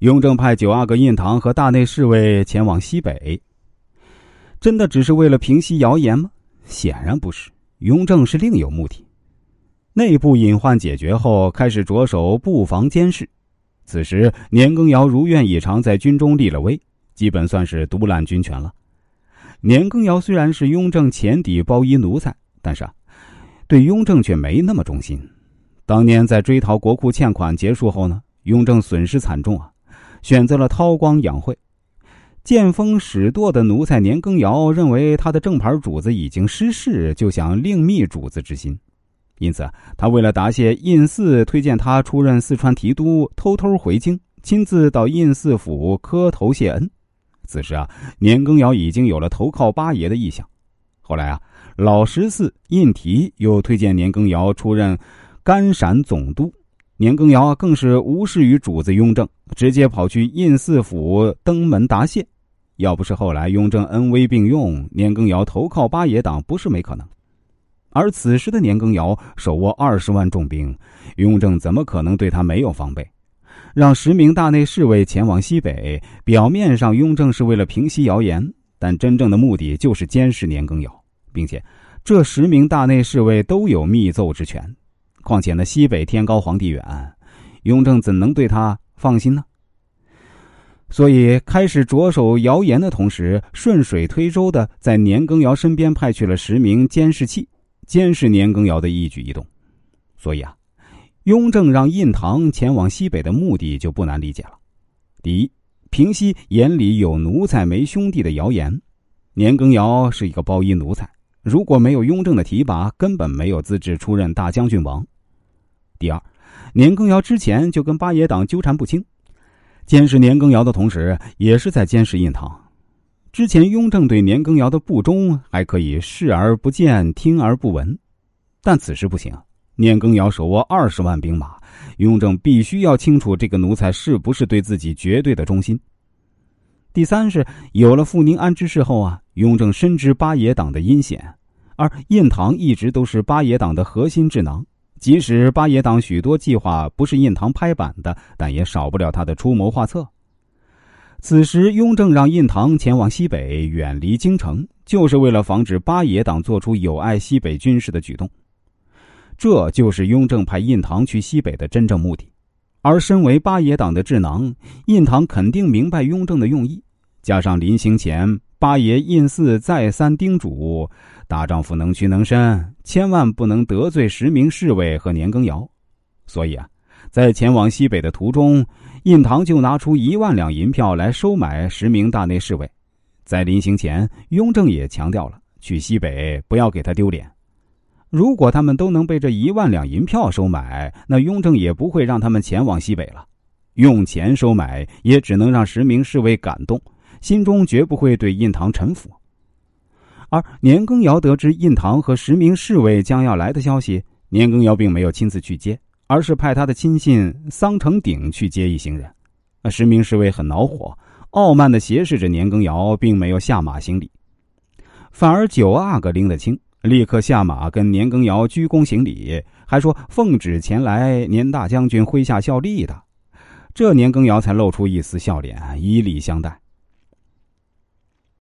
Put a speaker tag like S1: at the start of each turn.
S1: 雍正派九阿哥胤堂和大内侍卫前往西北，真的只是为了平息谣言吗？显然不是，雍正是另有目的。内部隐患解决后，开始着手布防监视。此时，年羹尧如愿以偿，在军中立了威，基本算是独揽军权了。年羹尧虽然是雍正前底包衣奴才，但是啊，对雍正却没那么忠心。当年在追讨国库欠款结束后呢，雍正损失惨重啊，选择了韬光养晦。见风使舵的奴才年羹尧认为他的正牌主子已经失势，就想另觅主子之心。因此，他为了答谢胤祀推荐他出任四川提督，偷偷回京，亲自到胤祀府磕头谢恩。此时啊，年羹尧已经有了投靠八爷的意向。后来啊，老十四胤禔又推荐年羹尧出任甘陕总督，年羹尧更是无视于主子雍正，直接跑去胤祀府登门答谢。要不是后来雍正恩威并用，年羹尧投靠八爷党不是没可能。而此时的年羹尧手握二十万重兵，雍正怎么可能对他没有防备？让十名大内侍卫前往西北，表面上雍正是为了平息谣言，但真正的目的就是监视年羹尧，并且这十名大内侍卫都有密奏之权。况且那西北天高皇帝远，雍正怎能对他放心呢？所以开始着手谣言的同时，顺水推舟的在年羹尧身边派去了十名监视器。监视年羹尧的一举一动，所以啊，雍正让胤堂前往西北的目的就不难理解了。第一，平息眼里有奴才没兄弟的谣言。年羹尧是一个包衣奴才，如果没有雍正的提拔，根本没有资质出任大将军王。第二，年羹尧之前就跟八爷党纠缠不清，监视年羹尧的同时，也是在监视胤堂。之前雍正对年羹尧的不忠还可以视而不见、听而不闻，但此时不行。年羹尧手握二十万兵马，雍正必须要清楚这个奴才是不是对自己绝对的忠心。第三是有了傅宁安之事后啊，雍正深知八爷党的阴险，而胤堂一直都是八爷党的核心智囊。即使八爷党许多计划不是胤堂拍板的，但也少不了他的出谋划策。此时，雍正让胤堂前往西北，远离京城，就是为了防止八爷党做出有碍西北军事的举动。这就是雍正派胤堂去西北的真正目的。而身为八爷党的智囊，胤堂肯定明白雍正的用意。加上临行前，八爷胤祀再三叮嘱：“大丈夫能屈能伸，千万不能得罪十名侍卫和年羹尧。”所以啊，在前往西北的途中。胤堂就拿出一万两银票来收买十名大内侍卫，在临行前，雍正也强调了去西北不要给他丢脸。如果他们都能被这一万两银票收买，那雍正也不会让他们前往西北了。用钱收买也只能让十名侍卫感动，心中绝不会对印堂臣服。而年羹尧得知印堂和十名侍卫将要来的消息，年羹尧并没有亲自去接。而是派他的亲信桑成鼎去接一行人，那十名侍卫很恼火，傲慢的斜视着年羹尧，并没有下马行礼，反而九阿哥拎得清，立刻下马跟年羹尧鞠躬行礼，还说奉旨前来年大将军麾下效力的，这年羹尧才露出一丝笑脸，以礼相待。